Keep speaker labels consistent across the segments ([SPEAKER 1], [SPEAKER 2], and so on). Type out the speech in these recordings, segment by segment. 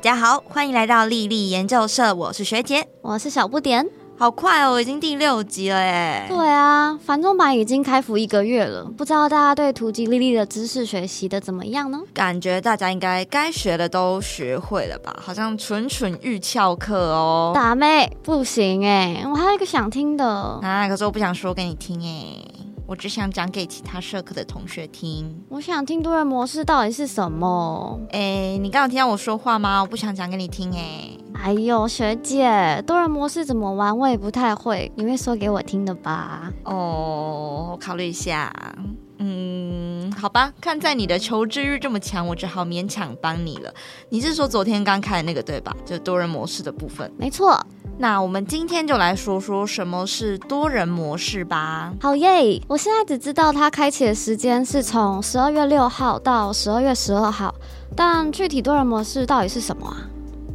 [SPEAKER 1] 家好，欢迎来到丽丽研究社，我是学姐，
[SPEAKER 2] 我是小不点。
[SPEAKER 1] 好快哦，已经第六集了哎。
[SPEAKER 2] 对啊，繁中版已经开服一个月了，不知道大家对图集莉莉的知识学习的怎么样呢？
[SPEAKER 1] 感觉大家应该该学的都学会了吧？好像蠢蠢欲翘课哦。
[SPEAKER 2] 打妹不行哎，我还有一个想听的
[SPEAKER 1] 啊，可是我不想说给你听哎。我只想讲给其他社课的同学听。
[SPEAKER 2] 我想听多人模式到底是什么？
[SPEAKER 1] 哎，你刚刚听到我说话吗？我不想讲给你听哎。
[SPEAKER 2] 哎呦，学姐，多人模式怎么玩？我也不太会，你会说给我听的吧？
[SPEAKER 1] 哦，我考虑一下。嗯，好吧，看在你的求知欲这么强，我只好勉强帮你了。你是说昨天刚开的那个对吧？就多人模式的部分。
[SPEAKER 2] 没错。
[SPEAKER 1] 那我们今天就来说说什么是多人模式吧。
[SPEAKER 2] 好耶！我现在只知道它开启的时间是从十二月六号到十二月十二号，但具体多人模式到底是什么啊？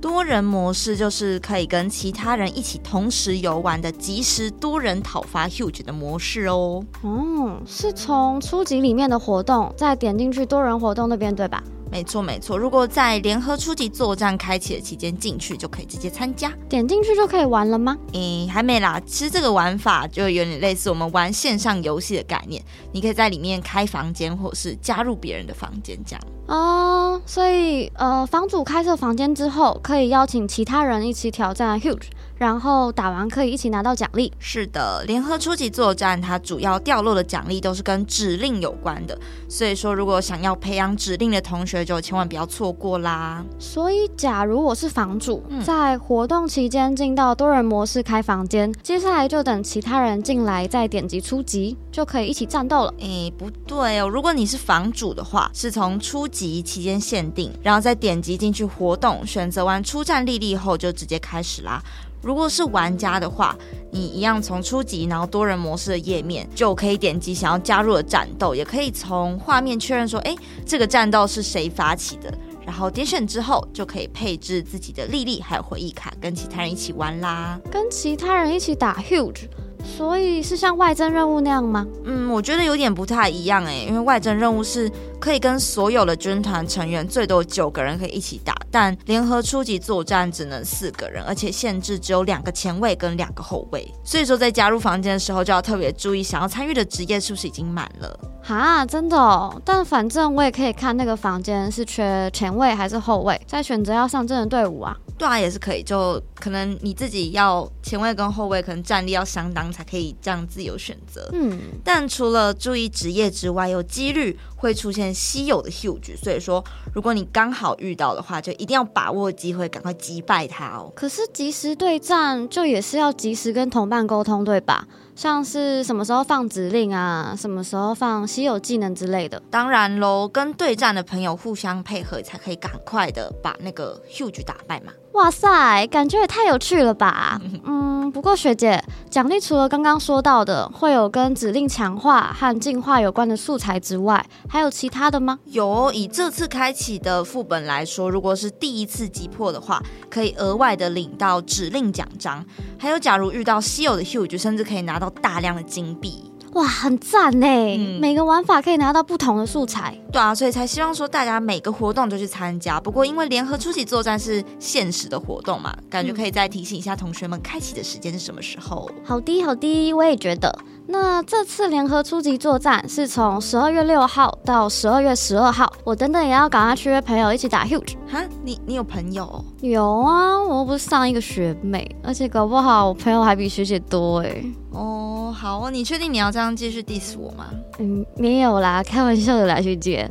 [SPEAKER 1] 多人模式就是可以跟其他人一起同时游玩的即时多人讨伐 huge 的模式哦。
[SPEAKER 2] 嗯，是从初级里面的活动再点进去多人活动那边对吧？
[SPEAKER 1] 没错没错，如果在联合初级作战开启的期间进去，就可以直接参加。
[SPEAKER 2] 点进去就可以玩了吗？
[SPEAKER 1] 诶，还没啦。其实这个玩法就有点类似我们玩线上游戏的概念，你可以在里面开房间，或是加入别人的房间这样。
[SPEAKER 2] 哦，所以呃，房主开设房间之后，可以邀请其他人一起挑战 Huge。然后打完可以一起拿到奖励。
[SPEAKER 1] 是的，联合初级作战它主要掉落的奖励都是跟指令有关的，所以说如果想要培养指令的同学就千万不要错过啦。
[SPEAKER 2] 所以假如我是房主，在活动期间进到多人模式开房间，接下来就等其他人进来再点击初级，就可以一起战斗了。
[SPEAKER 1] 诶，不对哦，如果你是房主的话，是从初级期间限定，然后再点击进去活动，选择完出战历历后就直接开始啦。如果是玩家的话，你一样从初级，然后多人模式的页面就可以点击想要加入的战斗，也可以从画面确认说，哎，这个战斗是谁发起的，然后点选之后就可以配置自己的莉莉还有回忆卡，跟其他人一起玩啦，
[SPEAKER 2] 跟其他人一起打 huge。所以是像外征任务那样吗？
[SPEAKER 1] 嗯，我觉得有点不太一样哎，因为外征任务是可以跟所有的军团成员最多九个人可以一起打，但联合初级作战只能四个人，而且限制只有两个前卫跟两个后卫。所以说在加入房间的时候就要特别注意，想要参与的职业是不是已经满了？
[SPEAKER 2] 哈，真的哦。但反正我也可以看那个房间是缺前卫还是后卫，再选择要上阵的队伍啊。
[SPEAKER 1] 对啊，也是可以，就可能你自己要前卫跟后卫，可能战力要相当才可以这样自由选择。嗯，但除了注意职业之外，有几率会出现稀有的 huge，所以说如果你刚好遇到的话，就一定要把握机会，赶快击败他哦。
[SPEAKER 2] 可是及时对战就也是要及时跟同伴沟通，对吧？像是什么时候放指令啊，什么时候放稀有技能之类的。
[SPEAKER 1] 当然喽，跟对战的朋友互相配合，才可以赶快的把那个 huge 打败嘛。
[SPEAKER 2] 哇塞，感觉也太有趣了吧！嗯，不过学姐，奖励除了刚刚说到的会有跟指令强化和进化有关的素材之外，还有其他的吗？
[SPEAKER 1] 有，以这次开启的副本来说，如果是第一次击破的话，可以额外的领到指令奖章，还有假如遇到稀有的 huge，甚至可以拿到大量的金币。
[SPEAKER 2] 哇，很赞呢！每个玩法可以拿到不同的素材，
[SPEAKER 1] 对啊，所以才希望说大家每个活动都去参加。不过因为联合初级作战是限时的活动嘛，感觉可以再提醒一下同学们，开启的时间是什么时候？
[SPEAKER 2] 好的，好的，我也觉得。那这次联合初级作战是从十二月六号到十二月十二号，我等等也要赶快去约朋友一起打 huge。
[SPEAKER 1] 哈，你你有朋友？
[SPEAKER 2] 有啊，我又不是上一个学妹，而且搞不好我朋友还比学姐多哎。
[SPEAKER 1] 哦，好，你确定你要这样继续 diss 我吗？
[SPEAKER 2] 嗯，没有啦，开玩笑的啦，学姐。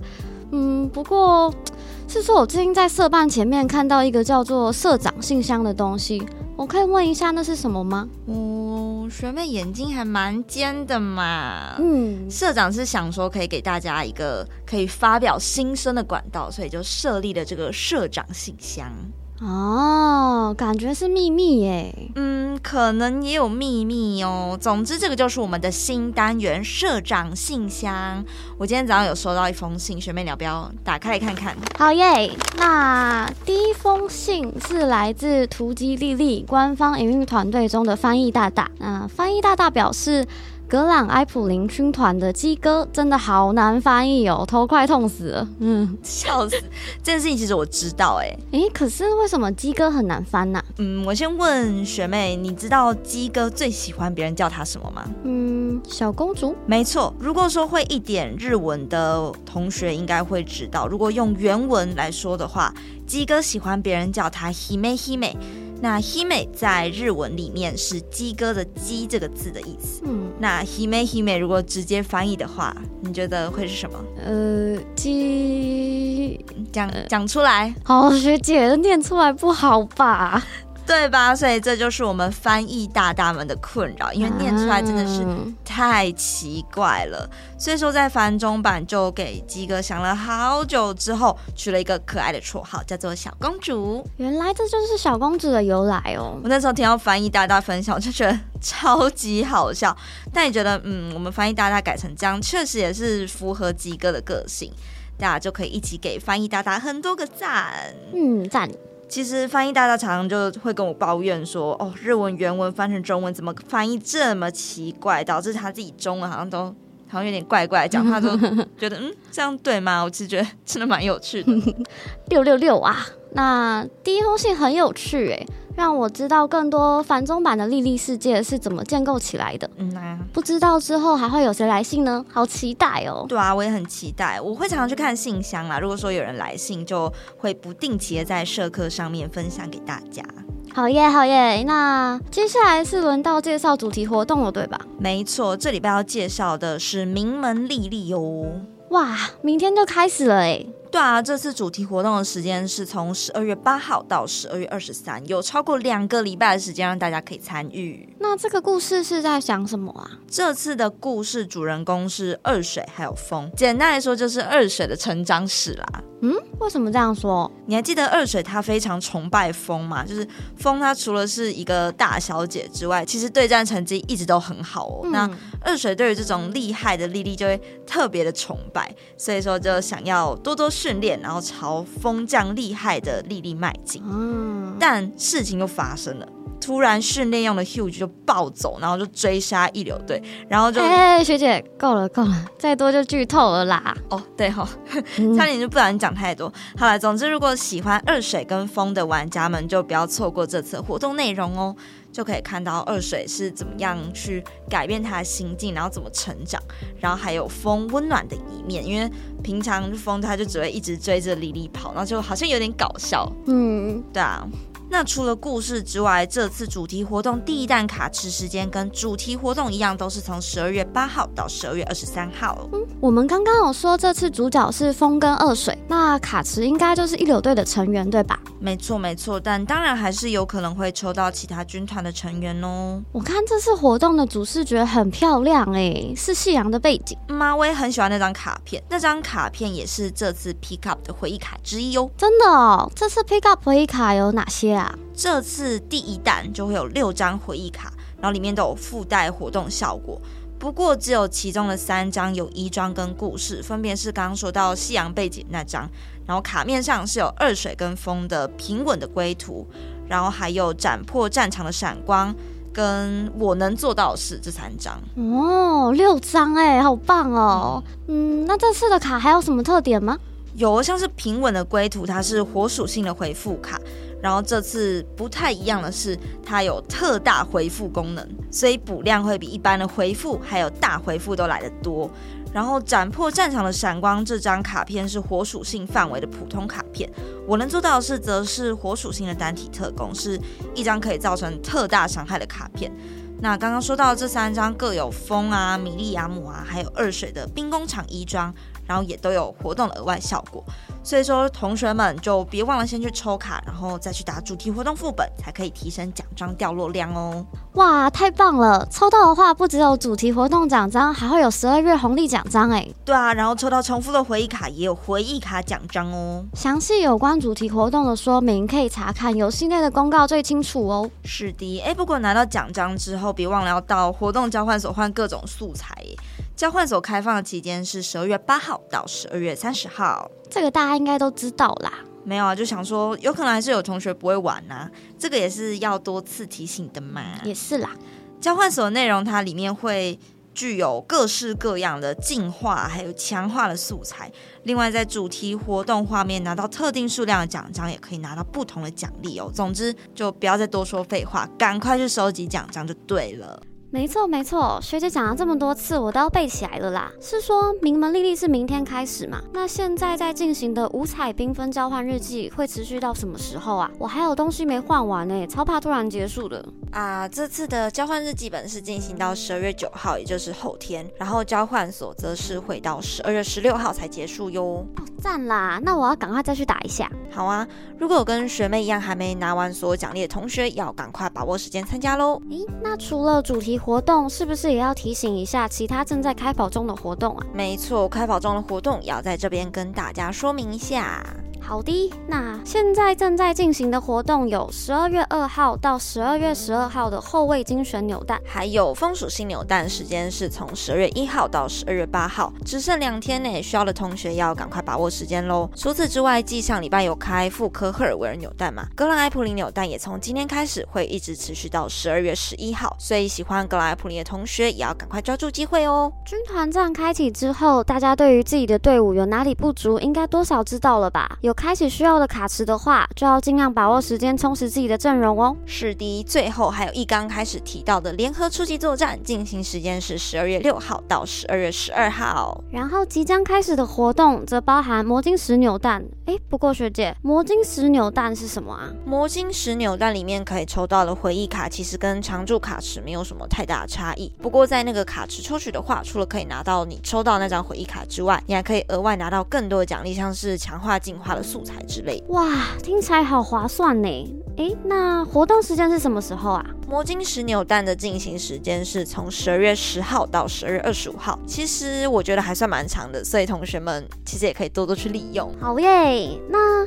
[SPEAKER 2] 嗯，不过是说我最近在社办前面看到一个叫做社长信箱的东西。我可以问一下那是什么吗？
[SPEAKER 1] 哦，学妹眼睛还蛮尖的嘛。嗯，社长是想说可以给大家一个可以发表心声的管道，所以就设立了这个社长信箱。
[SPEAKER 2] 哦，感觉是秘密耶。
[SPEAKER 1] 嗯，可能也有秘密哦。总之，这个就是我们的新单元——社长信箱。我今天早上有收到一封信，学妹你要不要打开来看看？
[SPEAKER 2] 好耶！那第一封信是来自图基丽丽官方营运团队中的翻译大大。那翻译大大表示。格朗埃普林军团的鸡哥真的好难翻译哦，头快痛死了。嗯，
[SPEAKER 1] 笑死！这件事情其实我知道，哎，
[SPEAKER 2] 诶，可是为什么鸡哥很难翻呢？
[SPEAKER 1] 嗯，我先问学妹，你知道鸡哥最喜欢别人叫他什么吗？
[SPEAKER 2] 嗯，小公主。
[SPEAKER 1] 没错，如果说会一点日文的同学应该会知道，如果用原文来说的话，鸡哥喜欢别人叫他 hime hime。那 hime 在日文里面是鸡哥的鸡这个字的意思。嗯，那 hime hime 如果直接翻译的话，你觉得会是什么？
[SPEAKER 2] 呃，鸡
[SPEAKER 1] 讲讲出来。
[SPEAKER 2] 好，学姐念出来不好吧？
[SPEAKER 1] 对吧？所以这就是我们翻译大大们的困扰，因为念出来真的是太奇怪了。所以说，在繁中版就给鸡哥想了好久之后，取了一个可爱的绰号，叫做小公主。
[SPEAKER 2] 原来这就是小公主的由来哦！
[SPEAKER 1] 我那时候听到翻译大大分享，就觉得超级好笑。但也觉得，嗯，我们翻译大大改成这样，确实也是符合鸡哥的个性，大家就可以一起给翻译大大很多个赞。
[SPEAKER 2] 嗯，赞。
[SPEAKER 1] 其实翻译大家常常就会跟我抱怨说：“哦，日文原文翻成中文怎么翻译这么奇怪，导致他自己中文好像都好像有点怪怪，讲话都 觉得嗯，这样对吗？”我其实觉得真的蛮有趣的。
[SPEAKER 2] 六六六啊！那第一封信很有趣诶。让我知道更多繁中版的莉莉世界是怎么建构起来的。嗯啊，不知道之后还会有谁来信呢？好期待哦！
[SPEAKER 1] 对啊，我也很期待。我会常常去看信箱啦。如果说有人来信，就会不定期的在社课上面分享给大家。
[SPEAKER 2] 好耶，好耶！那接下来是轮到介绍主题活动了，对吧？
[SPEAKER 1] 没错，这礼拜要介绍的是名门莉莉哟。
[SPEAKER 2] 哇，明天就开始了哎。
[SPEAKER 1] 对啊，这次主题活动的时间是从十二月八号到十二月二十三，有超过两个礼拜的时间让大家可以参与。
[SPEAKER 2] 那这个故事是在讲什么啊？
[SPEAKER 1] 这次的故事主人公是二水还有风，简单来说就是二水的成长史啦。
[SPEAKER 2] 嗯，为什么这样说？
[SPEAKER 1] 你还记得二水他非常崇拜风吗？就是风，他除了是一个大小姐之外，其实对战成绩一直都很好哦。那二水对于这种厉害的莉莉就会特别的崇拜，所以说就想要多多训练，然后朝风这样厉害的莉莉迈进。嗯，但事情又发生了。突然训练用的 Huge 就暴走，然后就追杀一流队，然后就
[SPEAKER 2] 哎，学姐够了够了，再多就剧透了啦。
[SPEAKER 1] 哦，对哈，差点就不小心讲太多。好了，总之如果喜欢二水跟风的玩家们，就不要错过这次活动内容哦，就可以看到二水是怎么样去改变他的心境，然后怎么成长，然后还有风温暖的一面，因为平常风他就只会一直追着莉莉跑，然后就好像有点搞笑。嗯，对啊。那除了故事之外，这次主题活动第一弹卡池时间跟主题活动一样，都是从十二月八号到十二月二十三号。
[SPEAKER 2] 嗯，我们刚刚有说这次主角是风跟二水，那卡池应该就是一流队的成员对吧？
[SPEAKER 1] 没错没错，但当然还是有可能会抽到其他军团的成员哦。
[SPEAKER 2] 我看这次活动的主视觉很漂亮哎，是夕阳的背景。
[SPEAKER 1] 妈，我也很喜欢那张卡片，那张卡片也是这次 pick up 的回忆卡之一哦。
[SPEAKER 2] 真的哦，这次 pick up 回忆卡有哪些？
[SPEAKER 1] 这次第一弹就会有六张回忆卡，然后里面都有附带活动效果。不过只有其中的三张有衣装跟故事，分别是刚刚说到夕阳背景那张，然后卡面上是有二水跟风的平稳的归途，然后还有斩破战场的闪光，跟我能做到的事这三张。
[SPEAKER 2] 哦，六张哎，好棒哦。嗯，那这次的卡还有什么特点吗？
[SPEAKER 1] 有，像是平稳的归途，它是火属性的回复卡。然后这次不太一样的是，它有特大回复功能，所以补量会比一般的回复还有大回复都来得多。然后斩破战场的闪光这张卡片是火属性范围的普通卡片，我能做到的是，则是火属性的单体特工，是一张可以造成特大伤害的卡片。那刚刚说到这三张各有风啊、米利亚姆啊，还有二水的兵工厂衣装。然后也都有活动的额外效果，所以说同学们就别忘了先去抽卡，然后再去打主题活动副本，才可以提升奖章掉落量哦。
[SPEAKER 2] 哇，太棒了！抽到的话，不只有主题活动奖章，还会有十二月红利奖章哎。
[SPEAKER 1] 对啊，然后抽到重复的回忆卡，也有回忆卡奖章哦。
[SPEAKER 2] 详细有关主题活动的说明，可以查看游戏内的公告最清楚哦。
[SPEAKER 1] 是的，哎，不过拿到奖章之后，别忘了要到活动交换所换各种素材。交换所开放的期间是十二月八号到十二月三十号，
[SPEAKER 2] 这个大家应该都知道啦。
[SPEAKER 1] 没有啊，就想说有可能还是有同学不会玩啊，这个也是要多次提醒的嘛。
[SPEAKER 2] 也是啦，
[SPEAKER 1] 交换所内容它里面会具有各式各样的进化还有强化的素材。另外，在主题活动画面拿到特定数量的奖章，也可以拿到不同的奖励哦。总之，就不要再多说废话，赶快去收集奖章就对了。
[SPEAKER 2] 没错没错，学姐讲了这么多次，我都要背起来了啦。是说名门丽丽是明天开始嘛？那现在在进行的五彩缤纷交换日记会持续到什么时候啊？我还有东西没换完呢，超怕突然结束的。
[SPEAKER 1] 啊，这次的交换日记本是进行到十二月九号，也就是后天，然后交换所则是会到十二月十六号才结束哟。
[SPEAKER 2] 赞啦，那我要赶快再去打一下。
[SPEAKER 1] 好啊，如果有跟学妹一样还没拿完所有奖励的同学，要赶快把握时间参加喽。
[SPEAKER 2] 咦，那除了主题活动，是不是也要提醒一下其他正在开跑中的活动啊？
[SPEAKER 1] 没错，开跑中的活动也要在这边跟大家说明一下。
[SPEAKER 2] 好的，那现在正在进行的活动有十二月二号到十二月十二号的后卫精选扭蛋，
[SPEAKER 1] 还有风属性扭蛋，时间是从十二月一号到十二月八号，只剩两天呢，需要的同学要赶快把握时间喽。除此之外，继上礼拜有开妇科赫尔维尔扭蛋嘛，格兰埃普林扭蛋也从今天开始会一直持续到十二月十一号，所以喜欢格兰埃普林的同学也要赶快抓住机会哦。
[SPEAKER 2] 军团战开启之后，大家对于自己的队伍有哪里不足，应该多少知道了吧？有开启需要的卡池的话，就要尽量把握时间充实自己的阵容哦。
[SPEAKER 1] 是的，最后还有一刚开始提到的联合初级作战，进行时间是十二月六号到十二月十二号。
[SPEAKER 2] 然后即将开始的活动则包含魔晶石扭蛋。哎，不过学姐，魔晶石扭蛋是什么啊？
[SPEAKER 1] 魔晶石扭蛋里面可以抽到的回忆卡，其实跟常驻卡池没有什么太大的差异。不过在那个卡池抽取的话，除了可以拿到你抽到那张回忆卡之外，你还可以额外拿到更多的奖励，像是强化进化的素材。之类
[SPEAKER 2] 哇，听起来好划算呢！诶，那活动时间是什么时候啊？
[SPEAKER 1] 魔晶石扭蛋的进行时间是从十二月十号到十二月二十五号，其实我觉得还算蛮长的，所以同学们其实也可以多多去利用。
[SPEAKER 2] 好耶！那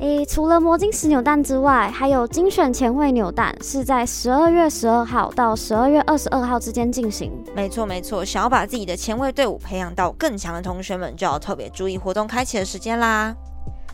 [SPEAKER 2] 诶，除了魔晶石扭蛋之外，还有精选前卫扭蛋，是在十二月十二号到十二月二十二号之间进行。
[SPEAKER 1] 没错没错，想要把自己的前卫队伍培养到更强的同学们，就要特别注意活动开启的时间啦。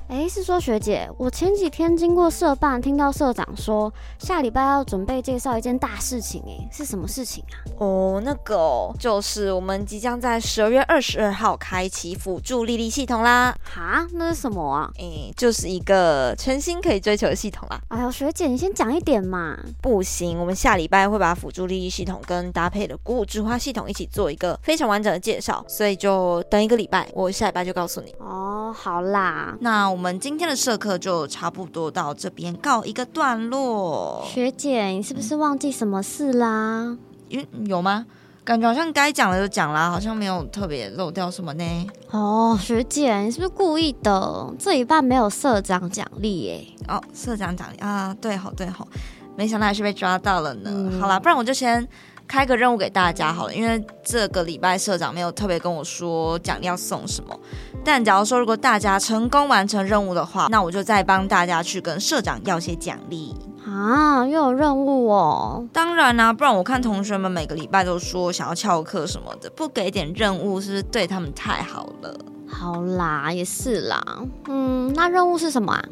[SPEAKER 2] 哎，是说学姐，我前几天经过社办，听到社长说下礼拜要准备介绍一件大事情，哎，是什么事情啊？
[SPEAKER 1] 哦，那个就是我们即将在十二月二十二号开启辅助丽丽系统啦。
[SPEAKER 2] 哈，那是什么啊？
[SPEAKER 1] 哎，就是一个全新可以追求的系统啦。
[SPEAKER 2] 哎呦，学姐，你先讲一点嘛。
[SPEAKER 1] 不行，我们下礼拜会把辅助丽丽系统跟搭配的鼓舞之花系统一起做一个非常完整的介绍，所以就等一个礼拜，我下礼拜就告诉你。
[SPEAKER 2] 哦，好啦，
[SPEAKER 1] 那。我们今天的社课就差不多到这边告一个段落。
[SPEAKER 2] 学姐，你是不是忘记什么事啦？
[SPEAKER 1] 有有吗？感觉好像该讲的就讲啦，好像没有特别漏掉什么呢。
[SPEAKER 2] 哦，学姐，你是不是故意的？这一半没有社长奖励耶。
[SPEAKER 1] 哦，社长奖励啊，对好对好，没想到还是被抓到了呢。好啦，不然我就先开个任务给大家好了，因为这个礼拜社长没有特别跟我说奖励要送什么。但假如说，如果大家成功完成任务的话，那我就再帮大家去跟社长要些奖励
[SPEAKER 2] 啊！又有任务哦？
[SPEAKER 1] 当然啦，不然我看同学们每个礼拜都说想要翘课什么的，不给点任务是不是对他们太好了？
[SPEAKER 2] 好啦，也是啦。嗯，那任务是什么啊？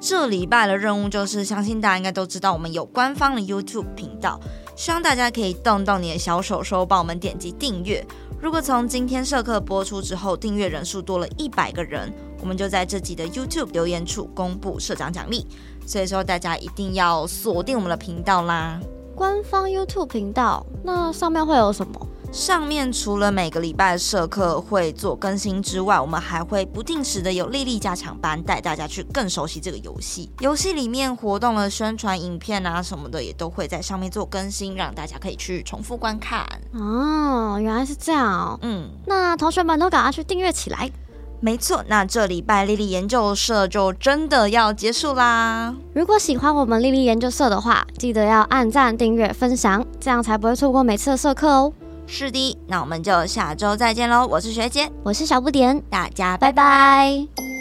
[SPEAKER 1] 这礼拜的任务就是，相信大家应该都知道，我们有官方的 YouTube 频道，希望大家可以动动你的小手手，帮我们点击订阅。如果从今天社课播出之后，订阅人数多了一百个人，我们就在这集的 YouTube 留言处公布社长奖励。所以说，大家一定要锁定我们的频道啦！
[SPEAKER 2] 官方 YouTube 频道，那上面会有什么？
[SPEAKER 1] 上面除了每个礼拜的社课会做更新之外，我们还会不定时的有丽丽加强班，带大家去更熟悉这个游戏。游戏里面活动的宣传影片啊什么的，也都会在上面做更新，让大家可以去重复观看。
[SPEAKER 2] 哦，原来是这样。嗯，那同学们都赶快去订阅起来。
[SPEAKER 1] 没错，那这礼拜丽丽研究社就真的要结束啦。
[SPEAKER 2] 如果喜欢我们丽丽研究社的话，记得要按赞、订阅、分享，这样才不会错过每次的社课哦。
[SPEAKER 1] 是的，那我们就下周再见喽！我是学姐，
[SPEAKER 2] 我是小不点，
[SPEAKER 1] 大家拜拜。